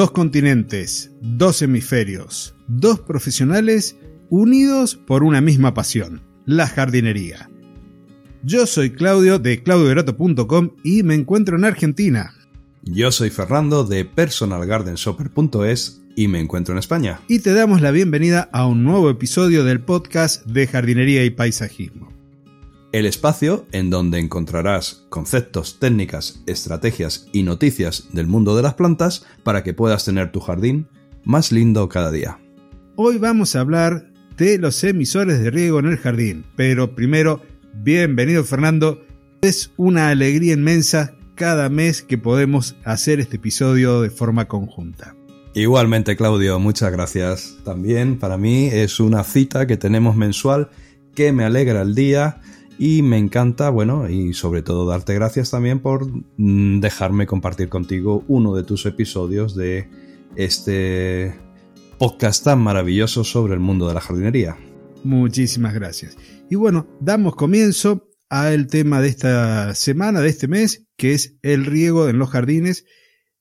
Dos continentes, dos hemisferios, dos profesionales unidos por una misma pasión, la jardinería. Yo soy Claudio de claudioverato.com y me encuentro en Argentina. Yo soy Fernando de personalgardenshopper.es y me encuentro en España. Y te damos la bienvenida a un nuevo episodio del podcast de jardinería y paisajismo. El espacio en donde encontrarás conceptos, técnicas, estrategias y noticias del mundo de las plantas para que puedas tener tu jardín más lindo cada día. Hoy vamos a hablar de los emisores de riego en el jardín, pero primero, bienvenido Fernando, es una alegría inmensa cada mes que podemos hacer este episodio de forma conjunta. Igualmente Claudio, muchas gracias. También para mí es una cita que tenemos mensual que me alegra el día y me encanta, bueno, y sobre todo darte gracias también por mm, dejarme compartir contigo uno de tus episodios de este podcast tan maravilloso sobre el mundo de la jardinería. Muchísimas gracias. Y bueno, damos comienzo al tema de esta semana, de este mes, que es el riego en los jardines,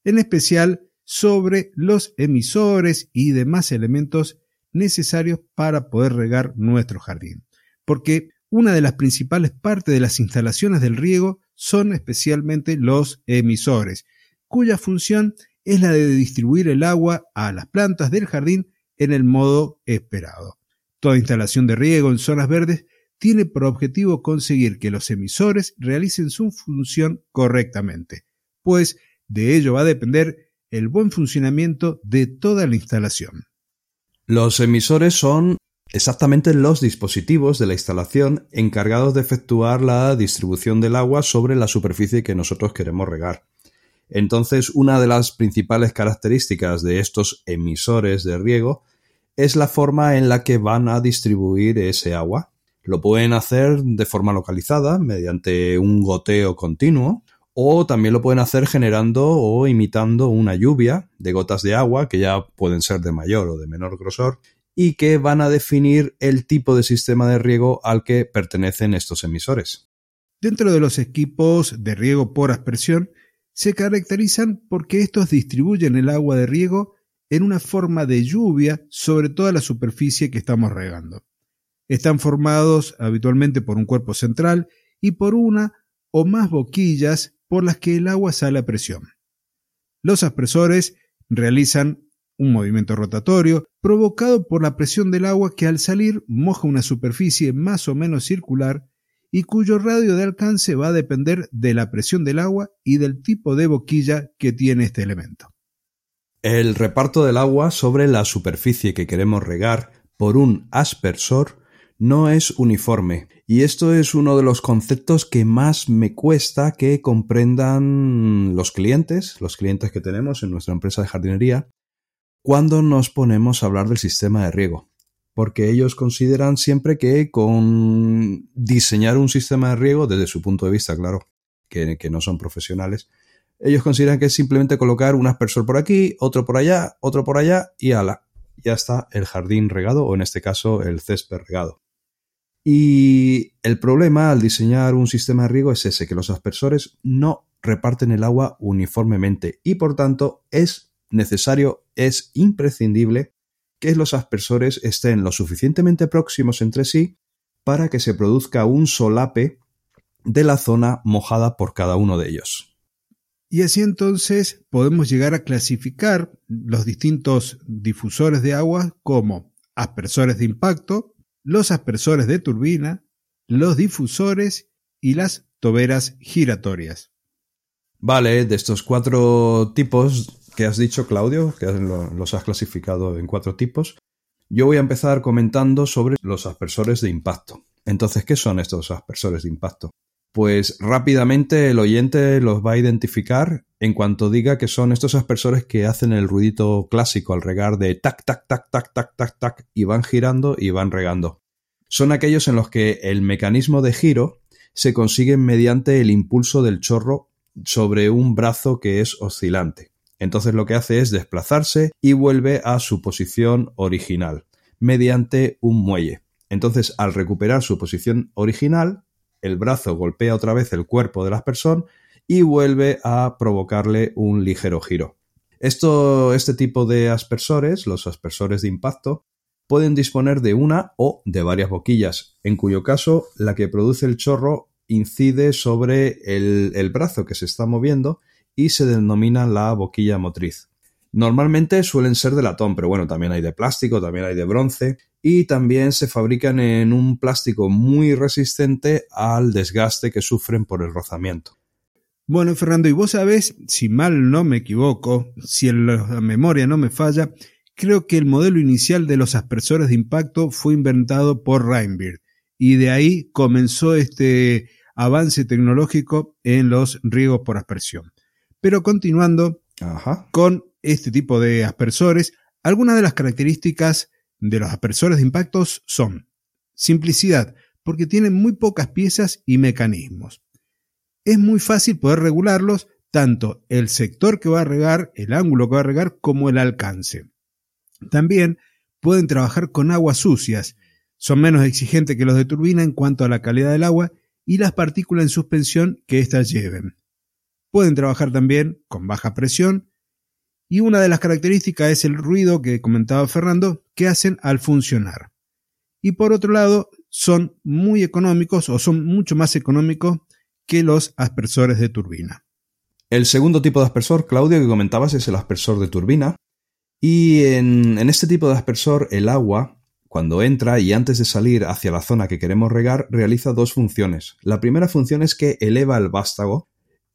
en especial sobre los emisores y demás elementos necesarios para poder regar nuestro jardín. Porque una de las principales partes de las instalaciones del riego son especialmente los emisores, cuya función es la de distribuir el agua a las plantas del jardín en el modo esperado. Toda instalación de riego en zonas verdes tiene por objetivo conseguir que los emisores realicen su función correctamente, pues de ello va a depender el buen funcionamiento de toda la instalación. Los emisores son exactamente los dispositivos de la instalación encargados de efectuar la distribución del agua sobre la superficie que nosotros queremos regar. Entonces, una de las principales características de estos emisores de riego es la forma en la que van a distribuir ese agua. Lo pueden hacer de forma localizada, mediante un goteo continuo, o también lo pueden hacer generando o imitando una lluvia de gotas de agua, que ya pueden ser de mayor o de menor grosor, y que van a definir el tipo de sistema de riego al que pertenecen estos emisores. Dentro de los equipos de riego por aspersión, se caracterizan porque estos distribuyen el agua de riego en una forma de lluvia sobre toda la superficie que estamos regando. Están formados habitualmente por un cuerpo central y por una o más boquillas por las que el agua sale a presión. Los aspersores realizan un movimiento rotatorio provocado por la presión del agua que al salir moja una superficie más o menos circular y cuyo radio de alcance va a depender de la presión del agua y del tipo de boquilla que tiene este elemento. El reparto del agua sobre la superficie que queremos regar por un aspersor no es uniforme y esto es uno de los conceptos que más me cuesta que comprendan los clientes, los clientes que tenemos en nuestra empresa de jardinería, cuando nos ponemos a hablar del sistema de riego, porque ellos consideran siempre que con diseñar un sistema de riego, desde su punto de vista, claro, que, no son profesionales, ellos consideran que es simplemente colocar un aspersor por aquí, otro por allá, otro por allá y ala, ya está el jardín regado o en este caso el césped regado. Y el problema al diseñar un sistema de riego es ese, que los aspersores no reparten el agua uniformemente y por tanto es necesario, es imprescindible que los aspersores estén lo suficientemente próximos entre sí para que se produzca un solape de la zona mojada por cada uno de ellos. Y así entonces podemos llegar a clasificar los distintos difusores de agua como aspersores de impacto, los aspersores de turbina, los difusores y las toberas giratorias. Vale, de estos cuatro tipos que has dicho, Claudio, que los has clasificado en cuatro tipos, yo voy a empezar comentando sobre los aspersores de impacto. Entonces, ¿qué son estos aspersores de impacto? Pues rápidamente el oyente los va a identificar en cuanto diga que son estos aspersores que hacen el ruidito clásico al regar de tac, tac, tac, tac, tac, tac, tac, y van girando y van regando. Son aquellos en los que el mecanismo de giro se consigue mediante el impulso del chorro sobre un brazo que es oscilante. Entonces lo que hace es desplazarse y vuelve a su posición original mediante un muelle. Entonces al recuperar su posición original, el brazo golpea otra vez el cuerpo de la persona y vuelve a provocarle un ligero giro. Esto, este tipo de aspersores, los aspersores de impacto, pueden disponer de una o de varias boquillas, en cuyo caso la que produce el chorro incide sobre el, el brazo que se está moviendo y se denomina la boquilla motriz. Normalmente suelen ser de latón, pero bueno, también hay de plástico, también hay de bronce y también se fabrican en un plástico muy resistente al desgaste que sufren por el rozamiento. Bueno, Fernando, y vos sabés, si mal no me equivoco, si la memoria no me falla, creo que el modelo inicial de los aspersores de impacto fue inventado por Reinbeard y de ahí comenzó este avance tecnológico en los riegos por aspersión. Pero continuando con este tipo de aspersores, algunas de las características de los aspersores de impactos son simplicidad, porque tienen muy pocas piezas y mecanismos. Es muy fácil poder regularlos, tanto el sector que va a regar, el ángulo que va a regar, como el alcance. También pueden trabajar con aguas sucias, son menos exigentes que los de turbina en cuanto a la calidad del agua y las partículas en suspensión que éstas lleven. Pueden trabajar también con baja presión y una de las características es el ruido que comentaba Fernando que hacen al funcionar. Y por otro lado, son muy económicos o son mucho más económicos que los aspersores de turbina. El segundo tipo de aspersor, Claudio, que comentabas es el aspersor de turbina. Y en, este tipo de aspersor, el agua, cuando entra y antes de salir hacia la zona que queremos regar, realiza dos funciones. La primera función es que eleva el vástago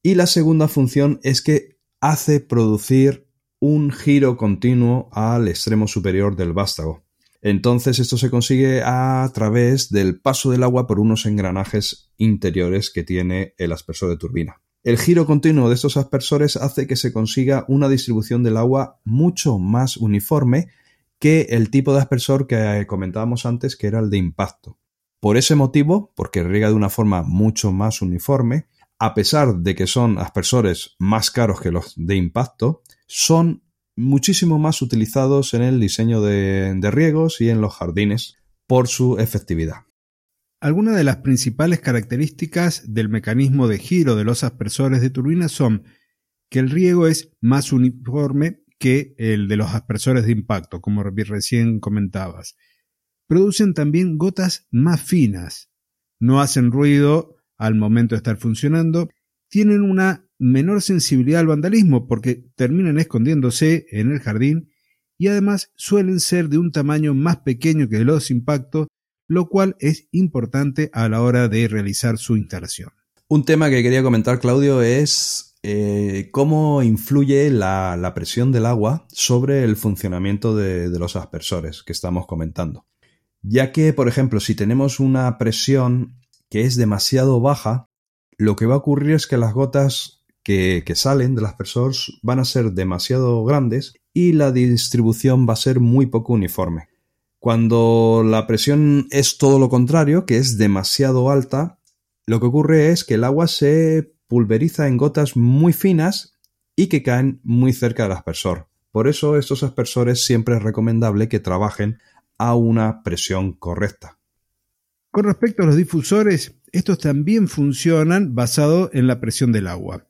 y la segunda función es que hace producir un giro continuo al extremo superior del vástago. Entonces esto se consigue a través del paso del agua por unos engranajes interiores que tiene el aspersor de turbina. El giro continuo de estos aspersores hace que se consiga una distribución del agua mucho más uniforme que el tipo de aspersor que comentábamos antes, que era el de impacto. Por ese motivo, porque riega de una forma mucho más uniforme, a pesar de que son aspersores más caros que los de impacto, son muchísimo más utilizados en el diseño de, riegos y en los jardines por su efectividad. Algunas de las principales características del mecanismo de giro de los aspersores de turbina son que el riego es más uniforme que el de los aspersores de impacto, como recién comentabas. Producen también gotas más finas, no hacen ruido al momento de estar funcionando, tienen una menor sensibilidad al vandalismo porque terminan escondiéndose en el jardín y además suelen ser de un tamaño más pequeño que los impactos, lo cual es importante a la hora de realizar su instalación. Un tema que quería comentar, Claudio, es eh, cómo influye la, presión del agua sobre el funcionamiento de, de los aspersores que estamos comentando. Ya que, por ejemplo, si tenemos una presión que es demasiado baja, lo que va a ocurrir es que las gotas que, salen del aspersor van a ser demasiado grandes y la distribución va a ser muy poco uniforme. Cuando la presión es todo lo contrario, que es demasiado alta, lo que ocurre es que el agua se pulveriza en gotas muy finas y que caen muy cerca del aspersor. Por eso estos aspersores siempre es recomendable que trabajen a una presión correcta. Con respecto a los difusores, estos también funcionan basado en la presión del agua.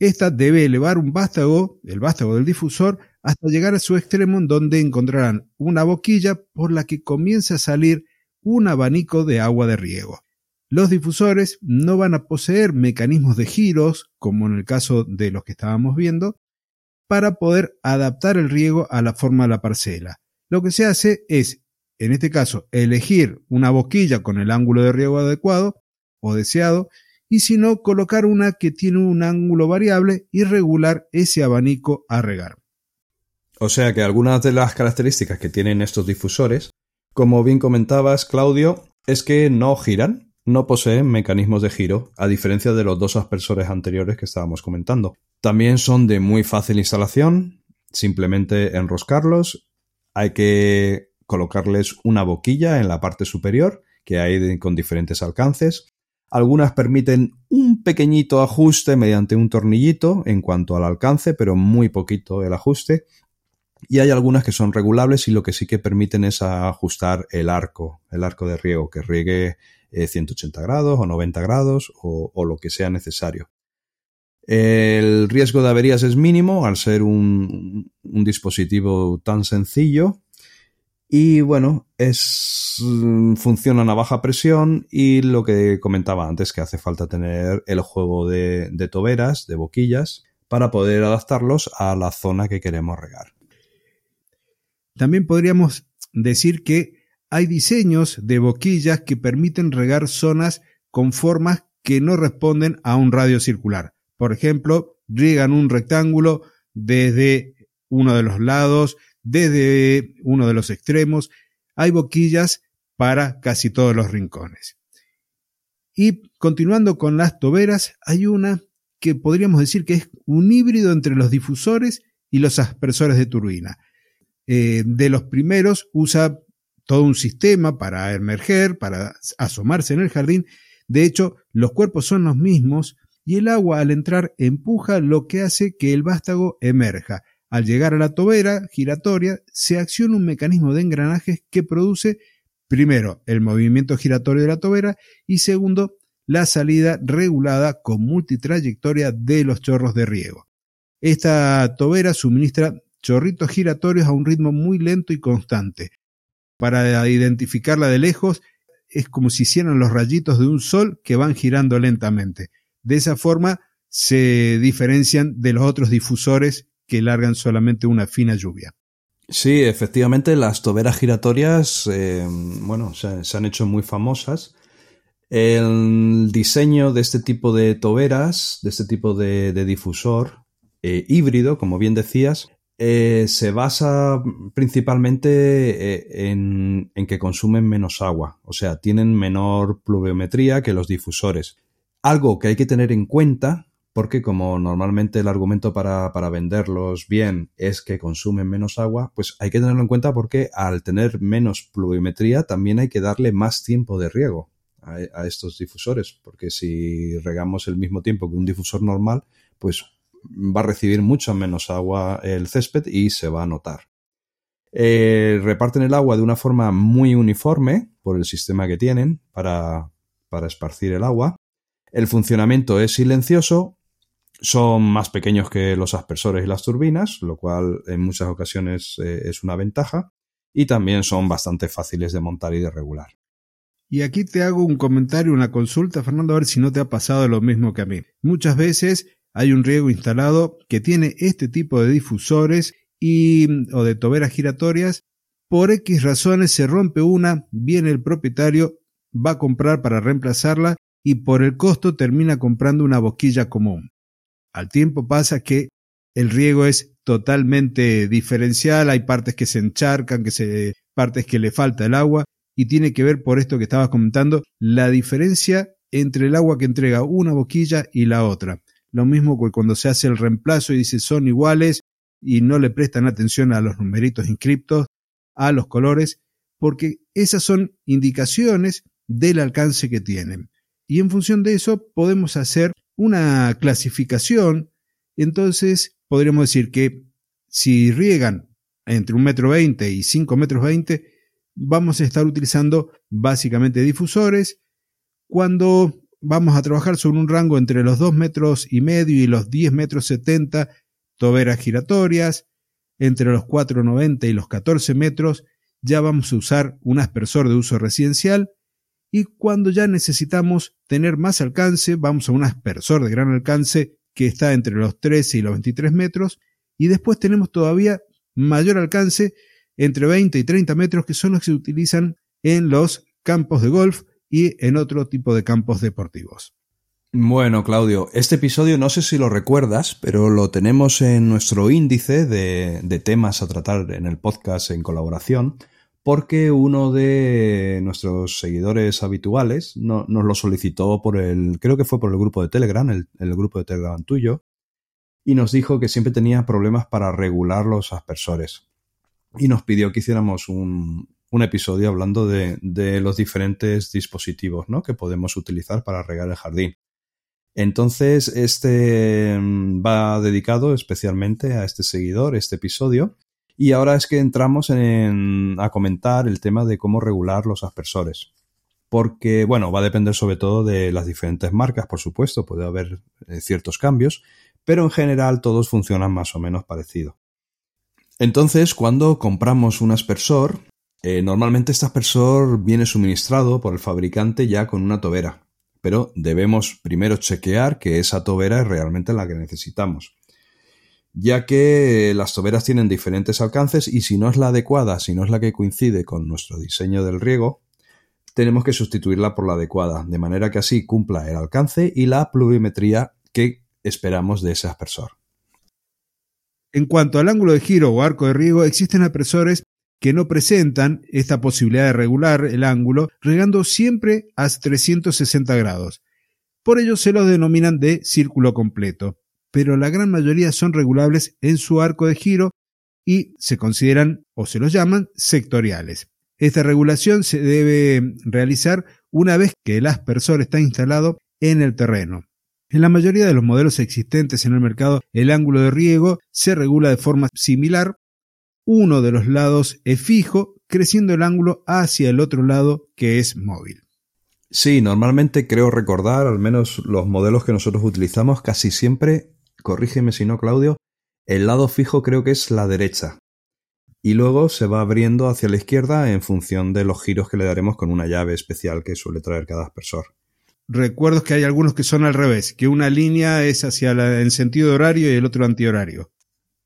Esta debe elevar un vástago, el vástago del difusor, hasta llegar a su extremo en donde encontrarán una boquilla por la que comienza a salir un abanico de agua de riego. Los difusores no van a poseer mecanismos de giros, como en el caso de los que estábamos viendo, para poder adaptar el riego a la forma de la parcela. Lo que se hace es, en este caso, elegir una boquilla con el ángulo de riego adecuado o deseado y si no, colocar una que tiene un ángulo variable y regular ese abanico a regar. O sea que algunas de las características que tienen estos difusores, como bien comentabas, Claudio, es que no giran, no poseen mecanismos de giro, a diferencia de los dos aspersores anteriores que estábamos comentando. También son de muy fácil instalación, simplemente enroscarlos, hay que colocarles una boquilla en la parte superior, que hay con diferentes alcances, algunas permiten un pequeñito ajuste mediante un tornillito en cuanto al alcance, pero muy poquito el ajuste. Y hay algunas que son regulables y lo que sí que permiten es ajustar el arco, el arco de riego, que riegue 180 eh, grados o 90 grados o, lo que sea necesario. El riesgo de averías es mínimo al ser un, un dispositivo tan sencillo. Y bueno, es, funcionan a baja presión y lo que comentaba antes, que hace falta tener el juego de, de toberas, de boquillas, para poder adaptarlos a la zona que queremos regar. También podríamos decir que hay diseños de boquillas que permiten regar zonas con formas que no responden a un radio circular. Por ejemplo, riegan un rectángulo desde uno de los lados, desde uno de los extremos. Hay boquillas para casi todos los rincones. Y continuando con las toberas, hay una que podríamos decir que es un híbrido entre los difusores y los aspersores de turbina. Eh, de los primeros usa todo un sistema para emerger, para asomarse en el jardín. De hecho, los cuerpos son los mismos y el agua al entrar empuja lo que hace que el vástago emerja. Al llegar a la tobera giratoria, se acciona un mecanismo de engranajes que produce, primero, el movimiento giratorio de la tobera y segundo, la salida regulada con multitrayectoria de los chorros de riego. Esta tobera suministra chorritos giratorios a un ritmo muy lento y constante, para identificarla de lejos es como si hicieran los rayitos de un sol que van girando lentamente. De esa forma se diferencian de los otros difusores que largan solamente una fina lluvia. Sí, efectivamente, las toberas giratorias, eh, bueno, se, han hecho muy famosas. El diseño de este tipo de toberas, de este tipo de, difusor eh, híbrido, como bien decías, eh, se basa principalmente eh, en, que consumen menos agua, o sea, tienen menor pluviometría que los difusores. Algo que hay que tener en cuenta, porque como normalmente el argumento para, venderlos bien es que consumen menos agua, pues hay que tenerlo en cuenta porque al tener menos pluviometría también hay que darle más tiempo de riego a, a estos difusores, porque si regamos el mismo tiempo que un difusor normal, pues va a recibir mucho menos agua el césped y se va a notar. Eh, reparten el agua de una forma muy uniforme por el sistema que tienen para, para esparcir el agua. El funcionamiento es silencioso, son más pequeños que los aspersores y las turbinas, lo cual en muchas ocasiones eh, es una ventaja, y también son bastante fáciles de montar y de regular. Y aquí te hago un comentario, una consulta, Fernando, a ver si no te ha pasado lo mismo que a mí. Muchas veces hay un riego instalado que tiene este tipo de difusores y, o de toberas giratorias. Por X razones se rompe una, viene el propietario, va a comprar para reemplazarla y por el costo termina comprando una boquilla común. Al tiempo pasa que el riego es totalmente diferencial, hay partes que se encharcan, que partes que le falta el agua y tiene que ver por esto que estabas comentando, la diferencia entre el agua que entrega una boquilla y la otra. Lo mismo que cuando se hace el reemplazo y dice son iguales y no le prestan atención a los numeritos inscriptos, a los colores, porque esas son indicaciones del alcance que tienen. Y en función de eso podemos hacer una clasificación. Entonces podríamos decir que si riegan entre un metro veinte y cinco metros veinte, vamos a estar utilizando básicamente difusores. Cuando vamos a trabajar sobre un rango entre los 2 metros y medio y los 10 metros 70 toberas giratorias, entre los 4,90 y los 14 metros ya vamos a usar un aspersor de uso residencial y cuando ya necesitamos tener más alcance vamos a un aspersor de gran alcance que está entre los 13 y los 23 metros y después tenemos todavía mayor alcance entre 20 y 30 metros que son los que se utilizan en los campos de golf y en otro tipo de campos deportivos. Bueno, Claudio, este episodio no sé si lo recuerdas, pero lo tenemos en nuestro índice de, temas a tratar en el podcast en colaboración, porque uno de nuestros seguidores habituales nos lo solicitó por el, creo que fue por el grupo de Telegram, el, grupo de Telegram tuyo, y nos dijo que siempre tenía problemas para regular los aspersores. Y nos pidió que hiciéramos un, episodio hablando de, los diferentes dispositivos ¿no? que podemos utilizar para regar el jardín. Entonces, este mm, va dedicado especialmente a este seguidor, este episodio. Y ahora es que entramos en, a comentar el tema de cómo regular los aspersores. porque, bueno, va a depender sobre todo de las diferentes marcas, por supuesto, puede haber eh, ciertos cambios, pero en general todos funcionan más o menos parecido. Entonces, cuando compramos un aspersor, eh, normalmente este aspersor viene suministrado por el fabricante ya con una tobera, pero debemos primero chequear que esa tobera es realmente la que necesitamos, ya que las toberas tienen diferentes alcances y si no es la adecuada, si no es la que coincide con nuestro diseño del riego, tenemos que sustituirla por la adecuada, de manera que así cumpla el alcance y la pluviometría que esperamos de ese aspersor. En cuanto al ángulo de giro o arco de riego, existen aspersores que no presentan esta posibilidad de regular el ángulo, regando siempre a 360 grados. Por ello se los denominan de círculo completo, pero la gran mayoría son regulables en su arco de giro y se consideran o se los llaman sectoriales. Esta regulación se debe realizar una vez que el aspersor está instalado en el terreno. En la mayoría de los modelos existentes en el mercado, el ángulo de riego se regula de forma similar. Uno de los lados es fijo, creciendo el ángulo hacia el otro lado que es móvil. Sí, normalmente creo recordar, al menos los modelos que nosotros utilizamos, casi siempre, corrígeme si no, Claudio, el lado fijo creo que es la derecha. Y luego se va abriendo hacia la izquierda en función de los giros que le daremos con una llave especial que suele traer cada aspersor recuerdo que hay algunos que son al revés, que una línea es hacia la, en sentido horario y el otro antihorario.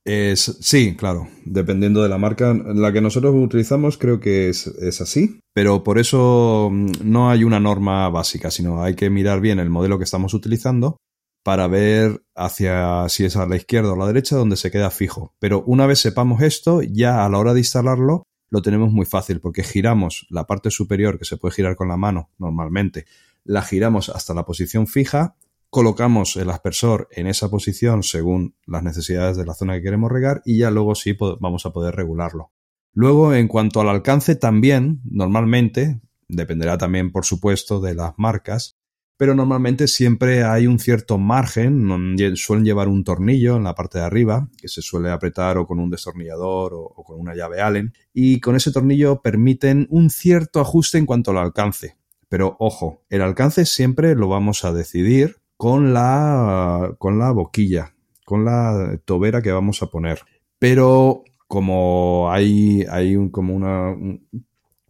Es, sí, claro, dependiendo de la marca. La que nosotros utilizamos creo que es, es, así, pero por eso mm, no hay una norma básica, sino hay que mirar bien el modelo que estamos utilizando para ver hacia si es a la izquierda o a la derecha donde se queda fijo. Pero una vez sepamos esto, ya a la hora de instalarlo lo tenemos muy fácil porque giramos la parte superior que se puede girar con la mano normalmente la giramos hasta la posición fija, colocamos el aspersor en esa posición según las necesidades de la zona que queremos regar y ya luego sí vamos a poder regularlo. Luego, en cuanto al alcance, también, normalmente, dependerá también, por supuesto, de las marcas, pero normalmente siempre hay un cierto margen, suelen llevar un tornillo en la parte de arriba, que se suele apretar o con un destornillador o, con una llave Allen, y con ese tornillo permiten un cierto ajuste en cuanto al alcance. Pero ojo, el alcance siempre lo vamos a decidir con la, con la boquilla, con la tobera que vamos a poner. Pero como hay, hay como una,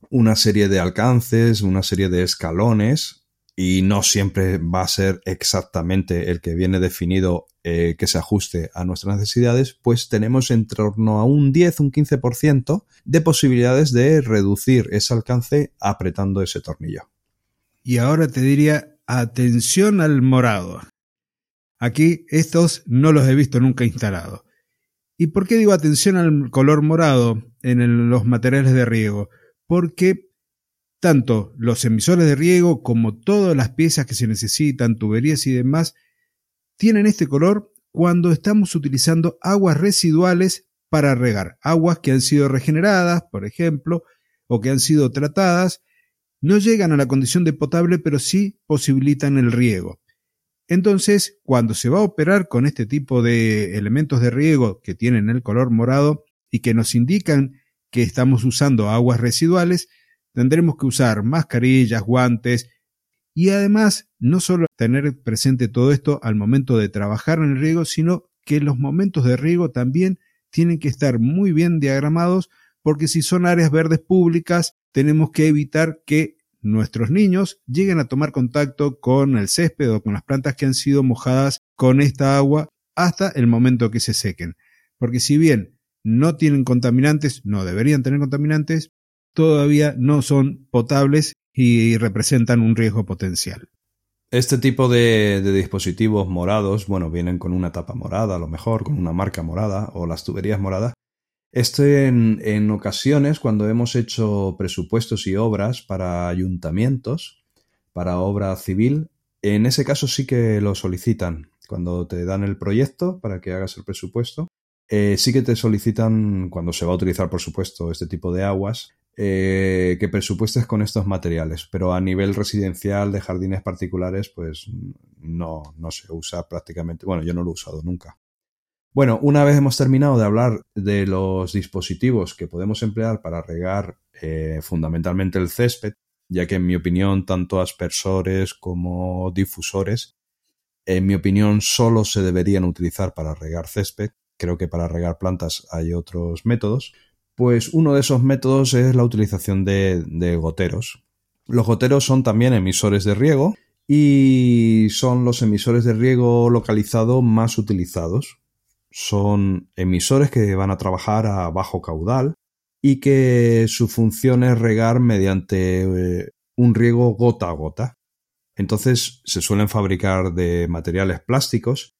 una serie de alcances, una serie de escalones, y no siempre va a ser exactamente el que viene definido eh, que se ajuste a nuestras necesidades, pues tenemos en torno a un 10, un 15% de posibilidades de reducir ese alcance apretando ese tornillo. Y ahora te diría, atención al morado. Aquí estos no los he visto nunca instalados. ¿Y por qué digo atención al color morado en los materiales de riego? Porque tanto los emisores de riego como todas las piezas que se necesitan, tuberías y demás, tienen este color cuando estamos utilizando aguas residuales para regar. Aguas que han sido regeneradas, por ejemplo, o que han sido tratadas no llegan a la condición de potable, pero sí posibilitan el riego. Entonces, cuando se va a operar con este tipo de elementos de riego que tienen el color morado y que nos indican que estamos usando aguas residuales, tendremos que usar mascarillas, guantes y además no solo tener presente todo esto al momento de trabajar en el riego, sino que los momentos de riego también tienen que estar muy bien diagramados porque si son áreas verdes públicas, tenemos que evitar que nuestros niños lleguen a tomar contacto con el césped o con las plantas que han sido mojadas con esta agua hasta el momento que se sequen. Porque si bien no tienen contaminantes, no deberían tener contaminantes, todavía no son potables y representan un riesgo potencial. Este tipo de, dispositivos morados, bueno, vienen con una tapa morada, a lo mejor, con una marca morada o las tuberías moradas, esto en, ocasiones, cuando hemos hecho presupuestos y obras para ayuntamientos, para obra civil, en ese caso sí que lo solicitan. Cuando te dan el proyecto para que hagas el presupuesto, eh, sí que te solicitan, cuando se va a utilizar, por supuesto, este tipo de aguas, eh, que presupuestes con estos materiales. Pero a nivel residencial de jardines particulares, pues no, no se usa prácticamente. Bueno, yo no lo he usado nunca. Bueno, una vez hemos terminado de hablar de los dispositivos que podemos emplear para regar eh, fundamentalmente el césped, ya que en mi opinión tanto aspersores como difusores, en mi opinión solo se deberían utilizar para regar césped, creo que para regar plantas hay otros métodos, pues uno de esos métodos es la utilización de, goteros. Los goteros son también emisores de riego y son los emisores de riego localizado más utilizados. Son emisores que van a trabajar a bajo caudal y que su función es regar mediante eh, un riego gota a gota. Entonces se suelen fabricar de materiales plásticos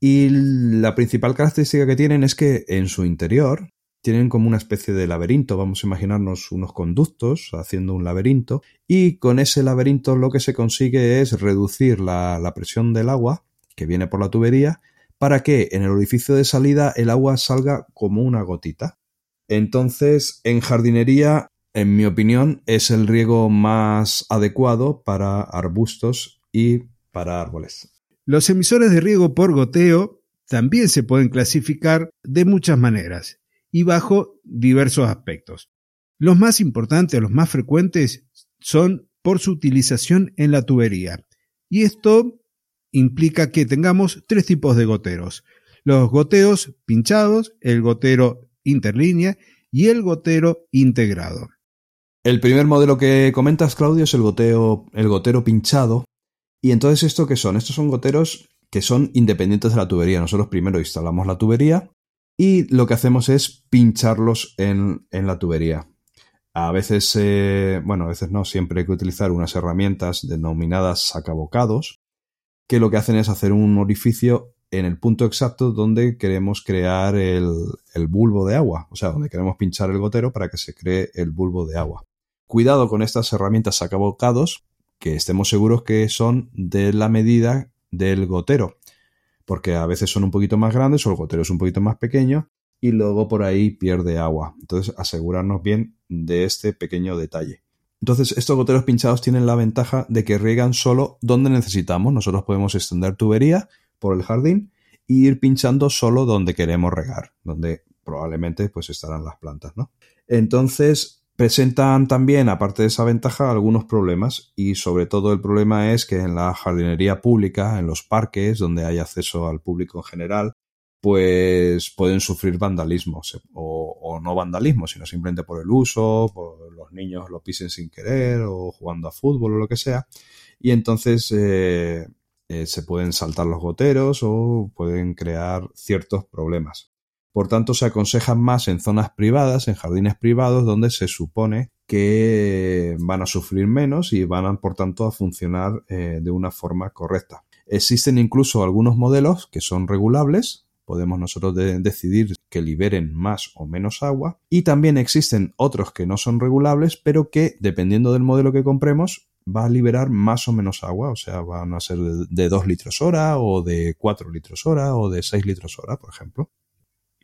y la principal característica que tienen es que en su interior tienen como una especie de laberinto, vamos a imaginarnos unos conductos haciendo un laberinto, y con ese laberinto lo que se consigue es reducir la, presión del agua que viene por la tubería para que en el orificio de salida el agua salga como una gotita. Entonces, en jardinería, en mi opinión, es el riego más adecuado para arbustos y para árboles. Los emisores de riego por goteo también se pueden clasificar de muchas maneras y bajo diversos aspectos. Los más importantes, los más frecuentes, son por su utilización en la tubería. Y esto implica que tengamos tres tipos de goteros. Los goteos pinchados, el gotero interlínea y el gotero integrado. El primer modelo que comentas, Claudio, es el goteo, el gotero pinchado. Y entonces, ¿esto qué son? Estos son goteros que son independientes de la tubería. Nosotros primero instalamos la tubería y lo que hacemos es pincharlos en, la tubería. A veces, eh, bueno, a veces no, siempre hay que utilizar unas herramientas denominadas sacabocados, que lo que hacen es hacer un orificio en el punto exacto donde queremos crear el, el, bulbo de agua, o sea, donde queremos pinchar el gotero para que se cree el bulbo de agua. Cuidado con estas herramientas sacabocados, que estemos seguros que son de la medida del gotero, porque a veces son un poquito más grandes o el gotero es un poquito más pequeño y luego por ahí pierde agua. Entonces asegurarnos bien de este pequeño detalle. Entonces estos goteros pinchados tienen la ventaja de que riegan solo donde necesitamos. Nosotros podemos extender tubería por el jardín e ir pinchando solo donde queremos regar, donde probablemente pues estarán las plantas, ¿no? Entonces Presentan también, aparte de esa ventaja, algunos problemas y sobre todo el problema es que en la jardinería pública, en los parques, donde hay acceso al público en general, pues pueden sufrir vandalismo o, no vandalismo, sino simplemente por el uso, por los niños lo pisen sin querer o jugando a fútbol o lo que sea. Y entonces eh, eh, se pueden saltar los goteros o pueden crear ciertos problemas. Por tanto, se aconsejan más en zonas privadas, en jardines privados, donde se supone que van a sufrir menos y van, por tanto, a funcionar eh, de una forma correcta. Existen incluso algunos modelos que son regulables, podemos nosotros decidir que liberen más o menos agua, y también existen otros que no son regulables, pero que, dependiendo del modelo que compremos, va a liberar más o menos agua, o sea, van a ser de, de 2 litros hora o de 4 litros hora o de 6 litros hora, por ejemplo.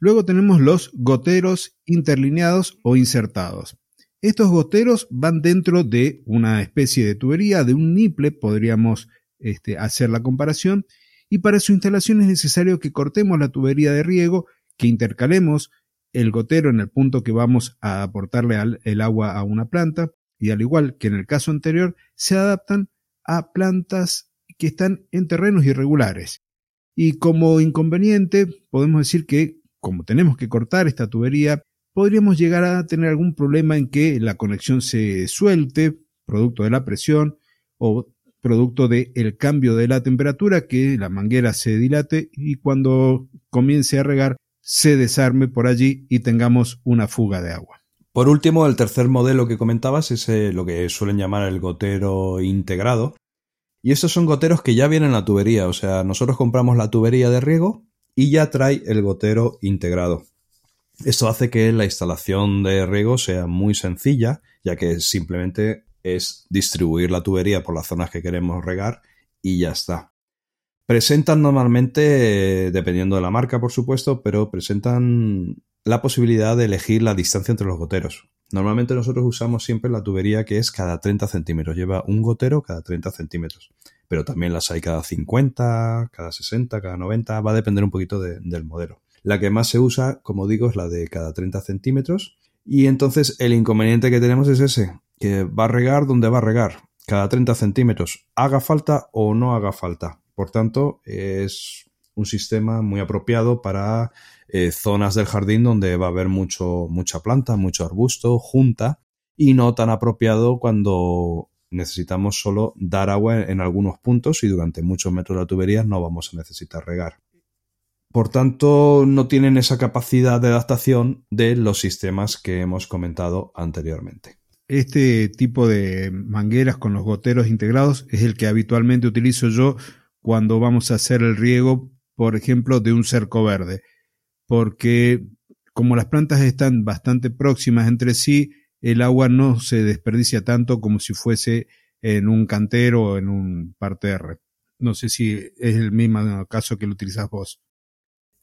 Luego tenemos los goteros interlineados o insertados. Estos goteros van dentro de una especie de tubería, de un niple, podríamos este, hacer la comparación, y para su instalación es necesario que cortemos la tubería de riego, que intercalemos el gotero en el punto que vamos a aportarle el agua a una planta, y al igual que en el caso anterior, se adaptan a plantas que están en terrenos irregulares. Y como inconveniente, podemos decir que como tenemos que cortar esta tubería, podríamos llegar a tener algún problema en que la conexión se suelte, producto de la presión o producto del cambio de la temperatura, que la manguera se dilate y cuando comience a regar se desarme por allí y tengamos una fuga de agua. Por último, el tercer modelo que comentabas es eh, lo que suelen llamar el gotero integrado. Y estos son goteros que ya vienen en la tubería, o sea, nosotros compramos la tubería de riego y ya trae el gotero integrado. Esto hace que la instalación de riego sea muy sencilla, ya que simplemente es distribuir la tubería por las zonas que queremos regar y ya está. Presentan normalmente, dependiendo de la marca por supuesto, pero presentan la posibilidad de elegir la distancia entre los goteros. Normalmente nosotros usamos siempre la tubería que es cada 30 centímetros. Lleva un gotero cada 30 centímetros pero también las hay cada 50, cada 60, cada 90, va a depender un poquito del modelo. La que más se usa, como digo, es la de cada 30 centímetros y entonces el inconveniente que tenemos es ese, que va a regar donde va a regar, cada 30 centímetros, haga falta o no haga falta. Por tanto, es un sistema muy apropiado para eh, zonas del jardín donde va a haber mucho, mucha planta, mucho arbusto, junta, y no tan apropiado cuando necesitamos solo dar agua en algunos puntos y durante muchos metros de la tubería no vamos a necesitar regar. Por tanto, no tienen esa capacidad de adaptación de los sistemas que hemos comentado anteriormente. Este tipo de mangueras con los goteros integrados es el que habitualmente utilizo yo cuando vamos a hacer el riego, por ejemplo, de un cerco verde, porque como las plantas están bastante próximas entre sí, el agua no se desperdicia tanto como si fuese en un cantero o en un parterre. No sé si es el mismo caso que lo utilizas vos.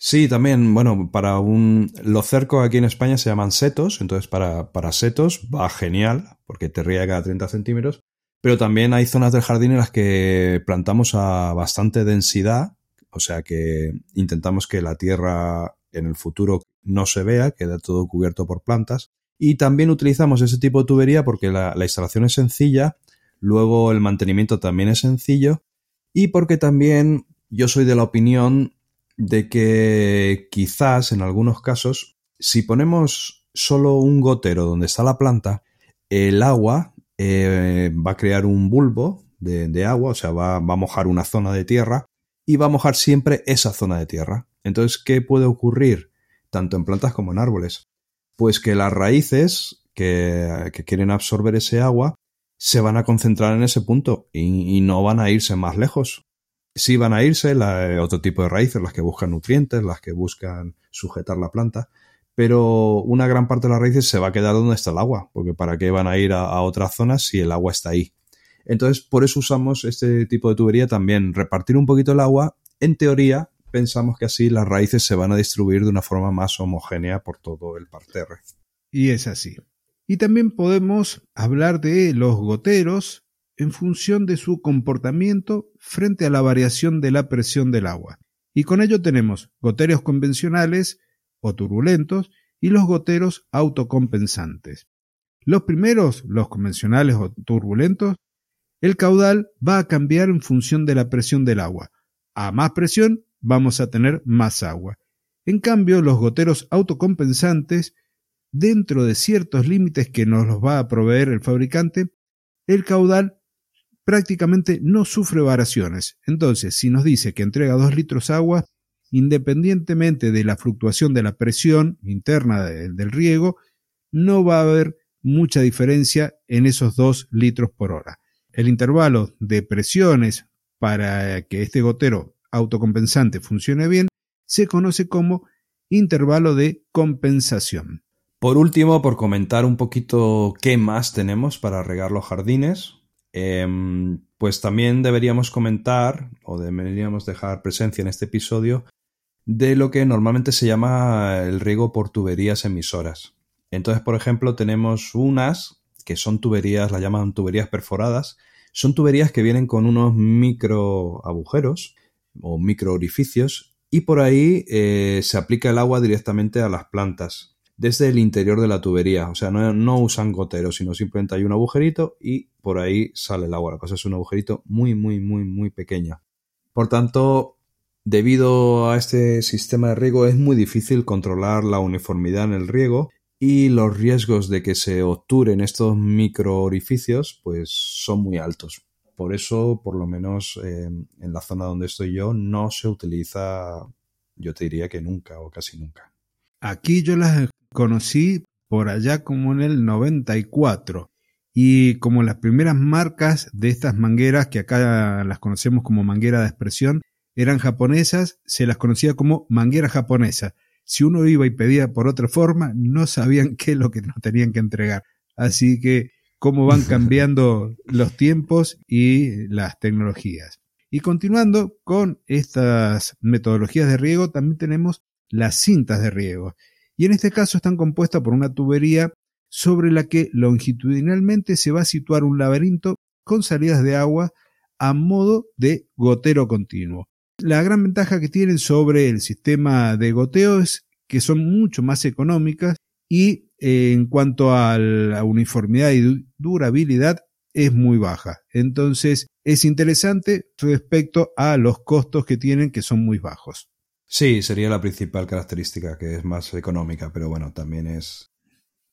Sí, también, bueno, para un... Los cercos aquí en España se llaman setos, entonces para, para setos va genial, porque te riega cada 30 centímetros, pero también hay zonas del jardín en las que plantamos a bastante densidad, o sea que intentamos que la tierra en el futuro no se vea, queda todo cubierto por plantas, y también utilizamos ese tipo de tubería porque la, instalación es sencilla, luego el mantenimiento también es sencillo y porque también yo soy de la opinión de que quizás en algunos casos, si ponemos solo un gotero donde está la planta, el agua eh, va a crear un bulbo de, agua, o sea, va, va, a mojar una zona de tierra y va a mojar siempre esa zona de tierra. Entonces, ¿qué puede ocurrir tanto en plantas como en árboles? Pues que las raíces que, quieren absorber ese agua se van a concentrar en ese punto y, no van a irse más lejos. Sí van a irse la, otro tipo de raíces, las que buscan nutrientes, las que buscan sujetar la planta, pero una gran parte de las raíces se va a quedar donde está el agua, porque ¿para qué van a ir a otras zonas si el agua está ahí? Entonces, por eso usamos este tipo de tubería también, repartir un poquito el agua, en teoría, pensamos que así las raíces se van a distribuir de una forma más homogénea por todo el parterre. Y es así. Y también podemos hablar de los goteros en función de su comportamiento frente a la variación de la presión del agua. Y con ello tenemos goteros convencionales o turbulentos y los goteros autocompensantes. Los primeros, los convencionales o turbulentos, el caudal va a cambiar en función de la presión del agua. A más presión, vamos a tener más agua. En cambio, los goteros autocompensantes, dentro de ciertos límites que nos los va a proveer el fabricante, el caudal prácticamente no sufre variaciones. Entonces, si nos dice que entrega 2 litros agua, independientemente de la fluctuación de la presión interna del riego, no va a haber mucha diferencia en esos 2 litros por hora. El intervalo de presiones para que este gotero autocompensante funcione bien, se conoce como intervalo de compensación. Por último, por comentar un poquito qué más tenemos para regar los jardines, em, pues también deberíamos comentar o deberíamos dejar presencia en este episodio de lo que normalmente se llama el riego por tuberías emisoras. Entonces, por ejemplo, tenemos unas que son tuberías, las llaman tuberías perforadas, son tuberías que vienen con unos micro agujeros o micro orificios y por ahí eh, se aplica el agua directamente a las plantas desde el interior de la tubería. O sea, no, usan goteros, sino simplemente hay un agujerito y por ahí sale el agua. La cosa es un agujerito muy, muy, muy, muy pequeño. Por tanto, debido a este sistema de riego es muy difícil controlar la uniformidad en el riego y los riesgos de que se obturen estos micro orificios pues son muy altos. Por eso, por lo menos en la zona donde estoy yo, no se utiliza, yo te diría que nunca o casi nunca. Aquí yo las conocí por allá como en el 94 y como las primeras marcas de estas mangueras que acá las conocemos como manguera de expresión eran japonesas, se las conocía como manguera japonesa. Si uno iba y pedía por otra forma, no sabían qué es lo que nos tenían que entregar. Así que cómo van cambiando los tiempos y las tecnologías. Y continuando con estas metodologías de riego, también tenemos las cintas de riego. Y en este caso están compuestas por una tubería sobre la que longitudinalmente se va a situar un laberinto con salidas de agua a modo de gotero continuo. La gran ventaja que tienen sobre el sistema de goteo es que son mucho más económicas y eh, en cuanto a la uniformidad y durabilidad es muy baja. Entonces es interesante respecto a los costos que tienen que son muy bajos. Sí, sería la principal característica, que es más económica, pero bueno, también es,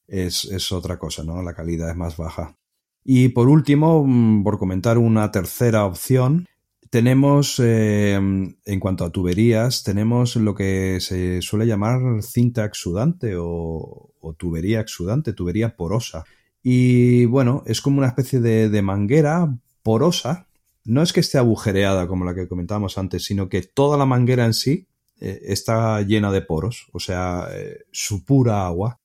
es, es otra cosa, ¿no? La calidad es más baja. Y por último, mm, por comentar una tercera opción, tenemos, eh, en cuanto a tuberías, tenemos lo que se suele llamar cinta exudante o, tubería exudante, tubería porosa. Y bueno, es como una especie de, manguera porosa. No es que esté agujereada como la que comentábamos antes, sino que toda la manguera en sí eh, está llena de poros, o sea, eh, su pura agua.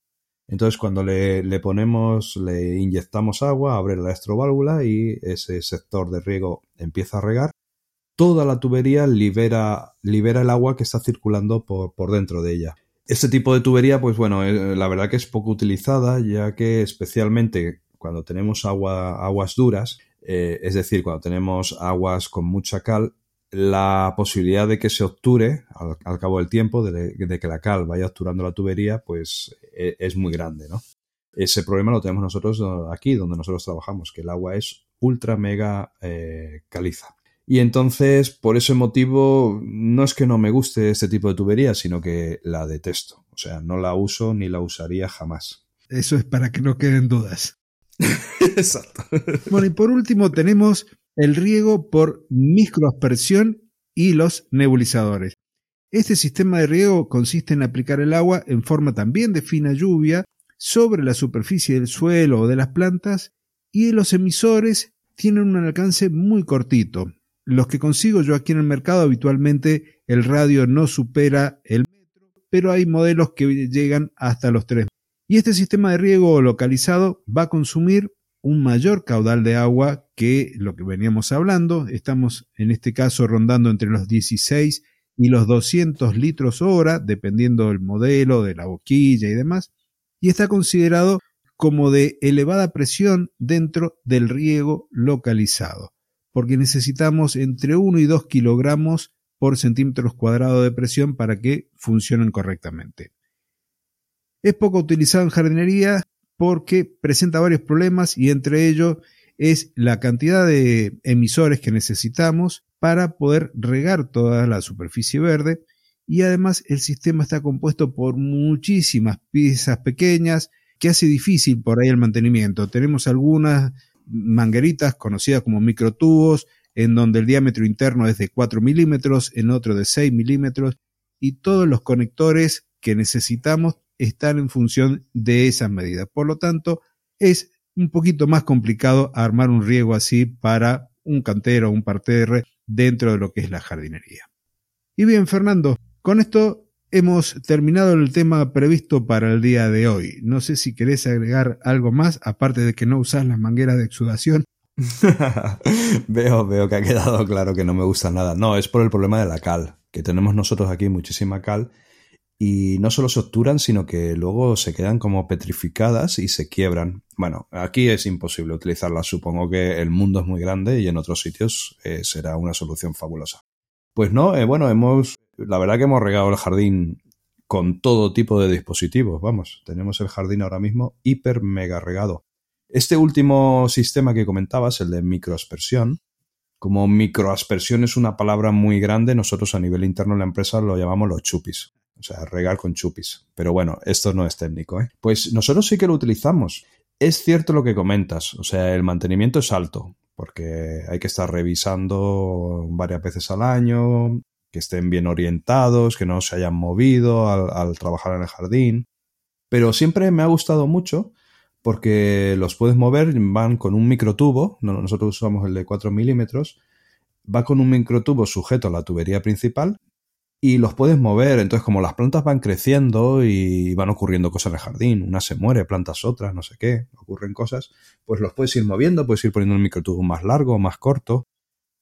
Entonces, cuando le, le, ponemos, le inyectamos agua, abre la estroválvula y ese sector de riego empieza a regar toda la tubería libera, el agua que está circulando por, dentro de ella. Este tipo de tubería, pues bueno, eh, la verdad que es poco utilizada, ya que especialmente cuando tenemos agua, aguas duras, eh, es decir, cuando tenemos aguas con mucha cal, la posibilidad de que se obture al, cabo del tiempo, de, que la cal vaya obturando la tubería, pues e, es muy grande, ¿no? Ese problema lo tenemos nosotros aquí, donde nosotros trabajamos, que el agua es ultra mega eh, caliza. Y entonces, por ese motivo, no es que no me guste este tipo de tubería, sino que la detesto. O sea, no la uso ni la usaría jamás. Eso es para que no queden dudas. Exacto. Bueno, y por último tenemos el riego por microaspersión y los nebulizadores. Este sistema de riego consiste en aplicar el agua en forma también de fina lluvia sobre la superficie del suelo o de las plantas y los emisores tienen un alcance muy cortito, los que consigo yo aquí en el mercado habitualmente el radio no supera el metro, pero hay modelos que llegan hasta los 3. Y este sistema de riego localizado va a consumir un mayor caudal de agua que lo que veníamos hablando. Estamos en este caso rondando entre los 16 y los 200 litros hora, dependiendo del modelo, de la boquilla y demás. Y está considerado como de elevada presión dentro del riego localizado porque necesitamos entre 1 y 2 kilogramos por centímetros cuadrados de presión para que funcionen correctamente. Es poco utilizado en jardinería porque presenta varios problemas y entre ellos es la cantidad de emisores que necesitamos para poder regar toda la superficie verde y además el sistema está compuesto por muchísimas piezas pequeñas que hace difícil por ahí el mantenimiento. Tenemos algunas mangueritas conocidas como microtubos, en donde el diámetro interno es de 4 milímetros, en otro de 6 milímetros, y todos los conectores que necesitamos están en función de esas medidas. Por lo tanto, es un poquito más complicado armar un riego así para un cantero o un parterre dentro de lo que es la jardinería. Y bien, Fernando, con esto hemos terminado el tema previsto para el día de hoy. No sé si querés agregar algo más, aparte de que no usas las mangueras de exudación. veo, veo que ha quedado claro que no me gusta nada. No, es por el problema de la cal, que tenemos nosotros aquí muchísima cal y no solo se obturan, sino que luego se quedan como petrificadas y se quiebran. Bueno, aquí es imposible utilizarlas. Supongo que el mundo es muy grande y en otros sitios eh, será una solución fabulosa. Pues no, eh, bueno, hemos la verdad que hemos regado el jardín con todo tipo de dispositivos. Vamos, tenemos el jardín ahora mismo hiper mega regado. Este último sistema que comentabas, el de microaspersión, como microaspersión es una palabra muy grande, nosotros a nivel interno de la empresa lo llamamos los chupis. O sea, regar con chupis. Pero bueno, esto no es técnico, ¿eh? Pues nosotros sí que lo utilizamos. Es cierto lo que comentas, o sea, el mantenimiento es alto, porque hay que estar revisando varias veces al año, que estén bien orientados, que no se hayan movido al, trabajar en el jardín. Pero siempre me ha gustado mucho porque los puedes mover, van con un microtubo, nosotros usamos el de 4 milímetros, va con un microtubo sujeto a la tubería principal y los puedes mover. Entonces, como las plantas van creciendo y van ocurriendo cosas en el jardín, una se muere, plantas otras, no sé qué, ocurren cosas, pues los puedes ir moviendo, puedes ir poniendo un microtubo más largo, más corto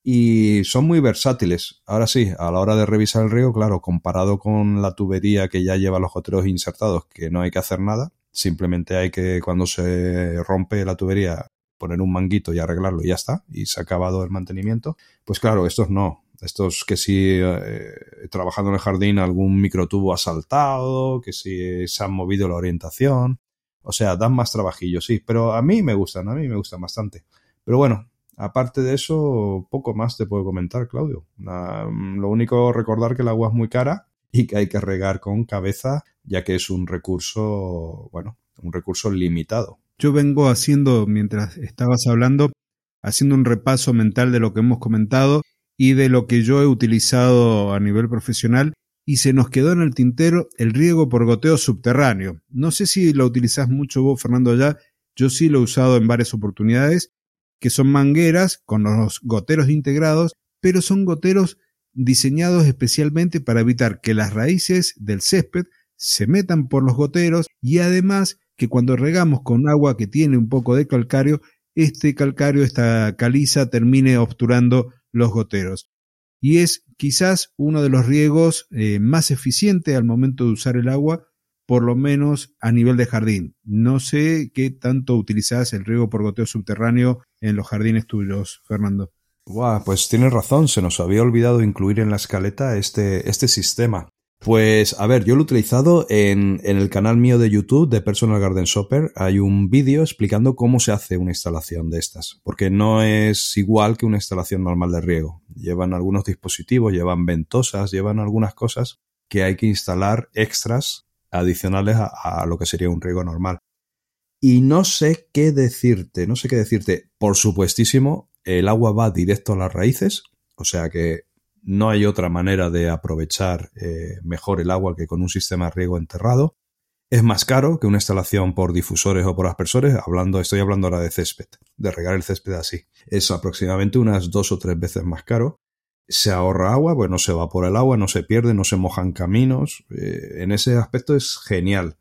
y son muy versátiles. Ahora sí, a la hora de revisar el río, claro, comparado con la tubería que ya lleva los goteros insertados, que no hay que hacer nada, simplemente hay que cuando se rompe la tubería poner un manguito y arreglarlo y ya está, y se ha acabado el mantenimiento, pues claro, estos no. Estos que si eh, trabajando en el jardín algún microtubo ha saltado, que si se han movido la orientación. O sea, dan más trabajillo, sí, pero a mí me gustan, a mí me gustan bastante. Pero bueno, aparte de eso, poco más te puedo comentar, Claudio. lo único, recordar que el agua es muy cara y que hay que regar con cabeza, ya que es un recurso, bueno, un recurso limitado. Yo vengo haciendo, mientras estabas hablando, haciendo un repaso mental de lo que hemos comentado y de lo que yo he utilizado a nivel profesional y se nos quedó en el tintero el riego por goteo subterráneo. No sé si lo utilizás mucho vos, Fernando, ya. Yo sí lo he usado en varias oportunidades, que son mangueras con los goteros integrados, pero son goteros diseñados especialmente para evitar que las raíces del césped se metan por los goteros y además que cuando regamos con agua que tiene un poco de calcario, este calcario, esta caliza termine obturando los goteros. Y es quizás uno de los riegos eh, más eficientes al momento de usar el agua, por lo menos a nivel de jardín. No sé qué tanto utilizás el riego por goteo subterráneo en los jardines tuyos, Fernando. pues tienes razón, se nos había olvidado incluir en la escaleta este, este sistema. Pues a ver, yo lo he utilizado en, el canal mío de YouTube de Personal Garden Shopper. Hay un vídeo explicando cómo se hace una instalación de estas, porque no es igual que una instalación normal de riego. Llevan algunos dispositivos, llevan ventosas, llevan algunas cosas que hay que instalar extras adicionales a, a lo que sería un riego normal. Y no sé qué decirte, no sé qué decirte. Por supuestísimo, el agua va directo a las raíces, o sea que no hay otra manera de aprovechar eh, mejor el agua que con un sistema de riego enterrado. Es más caro que una instalación por difusores o por aspersores, hablando, estoy hablando ahora de césped, de regar el césped así. Es aproximadamente unas dos o tres veces más caro. Se ahorra agua, pues no se evapora el agua, no se pierde, no se mojan caminos. Eh, en ese aspecto es genial.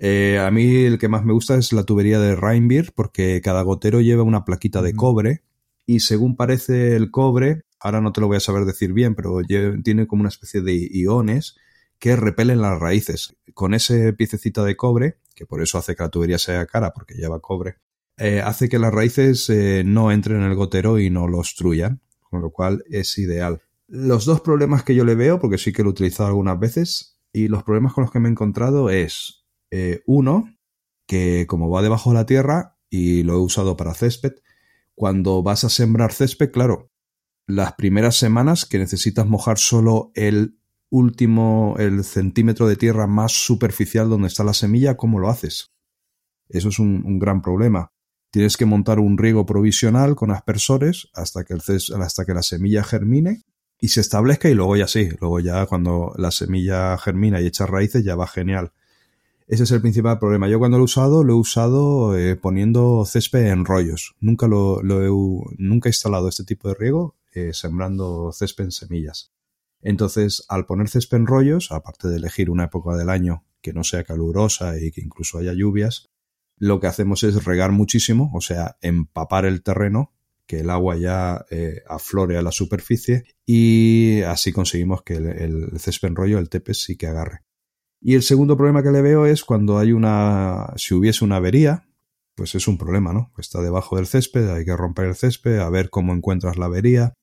Eh, a mí el que más me gusta es la tubería de Reinbeer porque cada gotero lleva una plaquita de cobre y según parece el cobre ahora no te lo voy a saber decir bien, pero tiene como una especie de iones que repelen las raíces. Con ese piececita de cobre, que por eso hace que la tubería sea cara, porque lleva cobre, eh, hace que las raíces eh, no entren en el gotero y no lo obstruyan, con lo cual es ideal. Los dos problemas que yo le veo, porque sí que lo he utilizado algunas veces, y los problemas con los que me he encontrado es, eh, uno, que como va debajo de la tierra, y lo he usado para césped, cuando vas a sembrar césped, claro, las primeras semanas que necesitas mojar solo el último, el centímetro de tierra más superficial donde está la semilla, ¿cómo lo haces? Eso es un, gran problema. Tienes que montar un riego provisional con aspersores hasta que, el, hasta que la semilla germine y se establezca y luego ya sí, luego ya cuando la semilla germina y echa raíces ya va genial. Ese es el principal problema. Yo cuando lo he usado, lo he usado eh, poniendo césped en rollos. Nunca lo, he, nunca he instalado este tipo de riego eh, sembrando césped en semillas. Entonces, al poner césped en rollos, aparte de elegir una época del año que no sea calurosa y que incluso haya lluvias, lo que hacemos es regar muchísimo, o sea, empapar el terreno, que el agua ya eh, aflore a la superficie y así conseguimos que el, césped en rollo, el tepe, sí que agarre. Y el segundo problema que le veo es cuando hay una, si hubiese una avería, pues es un problema, ¿no? Está debajo del césped, hay que romper el césped, a ver cómo encuentras la avería.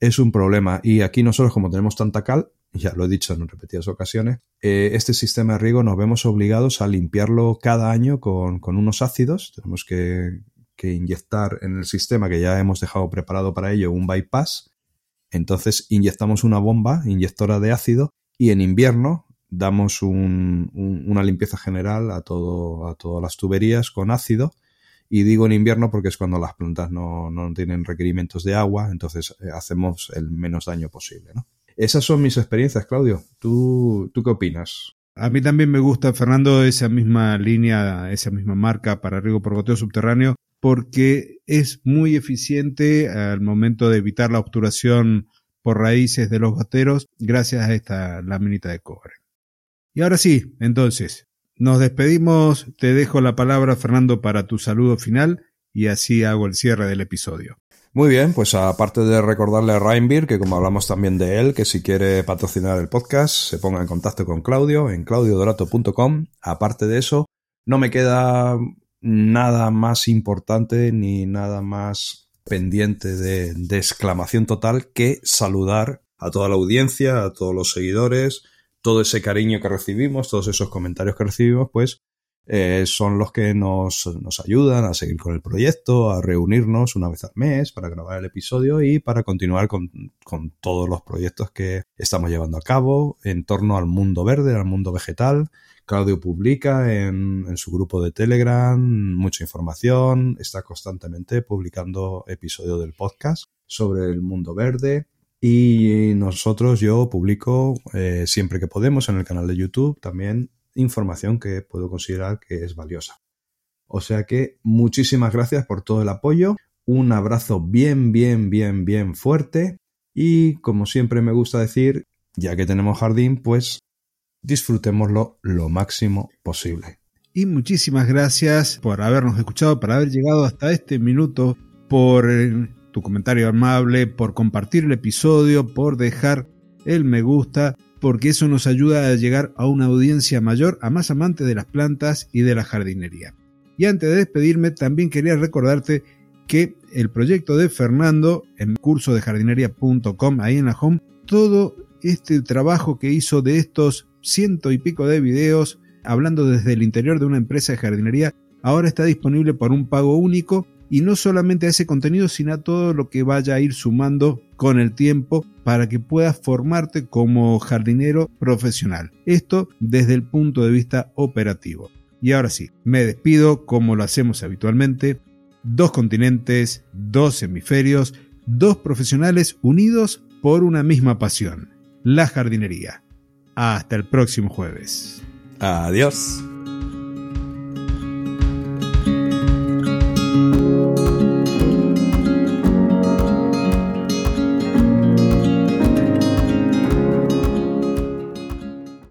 Es un problema. Y aquí nosotros, como tenemos tanta cal, ya lo he dicho en repetidas ocasiones, eh, este sistema de riego nos vemos obligados a limpiarlo cada año con, unos ácidos. Tenemos que, que inyectar en el sistema que ya hemos dejado preparado para ello un bypass. Entonces inyectamos una bomba inyectora de ácido y en invierno damos una limpieza general a, todo, a todas las tuberías con ácido. Y digo en invierno porque es cuando las plantas no, tienen requerimientos de agua, entonces eh, hacemos el menos daño posible. ¿no? Esas son mis experiencias, Claudio. ¿Tú, ¿Tú qué opinas? A mí también me gusta, Fernando, esa misma línea, esa misma marca para riego por goteo subterráneo, porque es muy eficiente al momento de evitar la obturación por raíces de los goteros gracias a esta laminita de cobre. Y ahora sí, entonces, nos despedimos, te dejo la palabra Fernando para tu saludo final y así hago el cierre del episodio. Muy bien, pues aparte de recordarle a Reinbeer que como hablamos también de él, que si quiere patrocinar el podcast, se ponga en contacto con Claudio en claudiodorato.com. Aparte de eso, no me queda nada más importante ni nada más pendiente de, de exclamación total que saludar a toda la audiencia, a todos los seguidores, todo ese cariño que recibimos, todos esos comentarios que recibimos, pues eh, son los que nos, nos, ayudan a seguir con el proyecto, a reunirnos una vez al mes para grabar el episodio y para continuar con, con todos los proyectos que estamos llevando a cabo en torno al mundo verde, al mundo vegetal. Claudio publica en, en, su grupo de Telegram mucha información, está constantemente publicando episodios del podcast sobre el mundo verde. Y nosotros, yo publico eh, siempre que podemos en el canal de YouTube también información que puedo considerar que es valiosa. O sea que muchísimas gracias por todo el apoyo, un abrazo bien, bien, bien, bien fuerte y como siempre me gusta decir, ya que tenemos jardín, pues disfrutémoslo lo máximo posible. Y muchísimas gracias por habernos escuchado, por haber llegado hasta este minuto, por tu comentario amable, por compartir el episodio, por dejar el me gusta porque eso nos ayuda a llegar a una audiencia mayor, a más amantes de las plantas y de la jardinería. Y antes de despedirme, también quería recordarte que el proyecto de Fernando en curso de jardinería.com, ahí en la home, todo este trabajo que hizo de estos ciento y pico de videos, hablando desde el interior de una empresa de jardinería, ahora está disponible por un pago único y no solamente a ese contenido, sino a todo lo que vaya a ir sumando con el tiempo para que puedas formarte como jardinero profesional. Esto desde el punto de vista operativo. Y ahora sí, me despido como lo hacemos habitualmente. Dos continentes, dos hemisferios, dos profesionales unidos por una misma pasión, la jardinería. Hasta el próximo jueves. Adiós.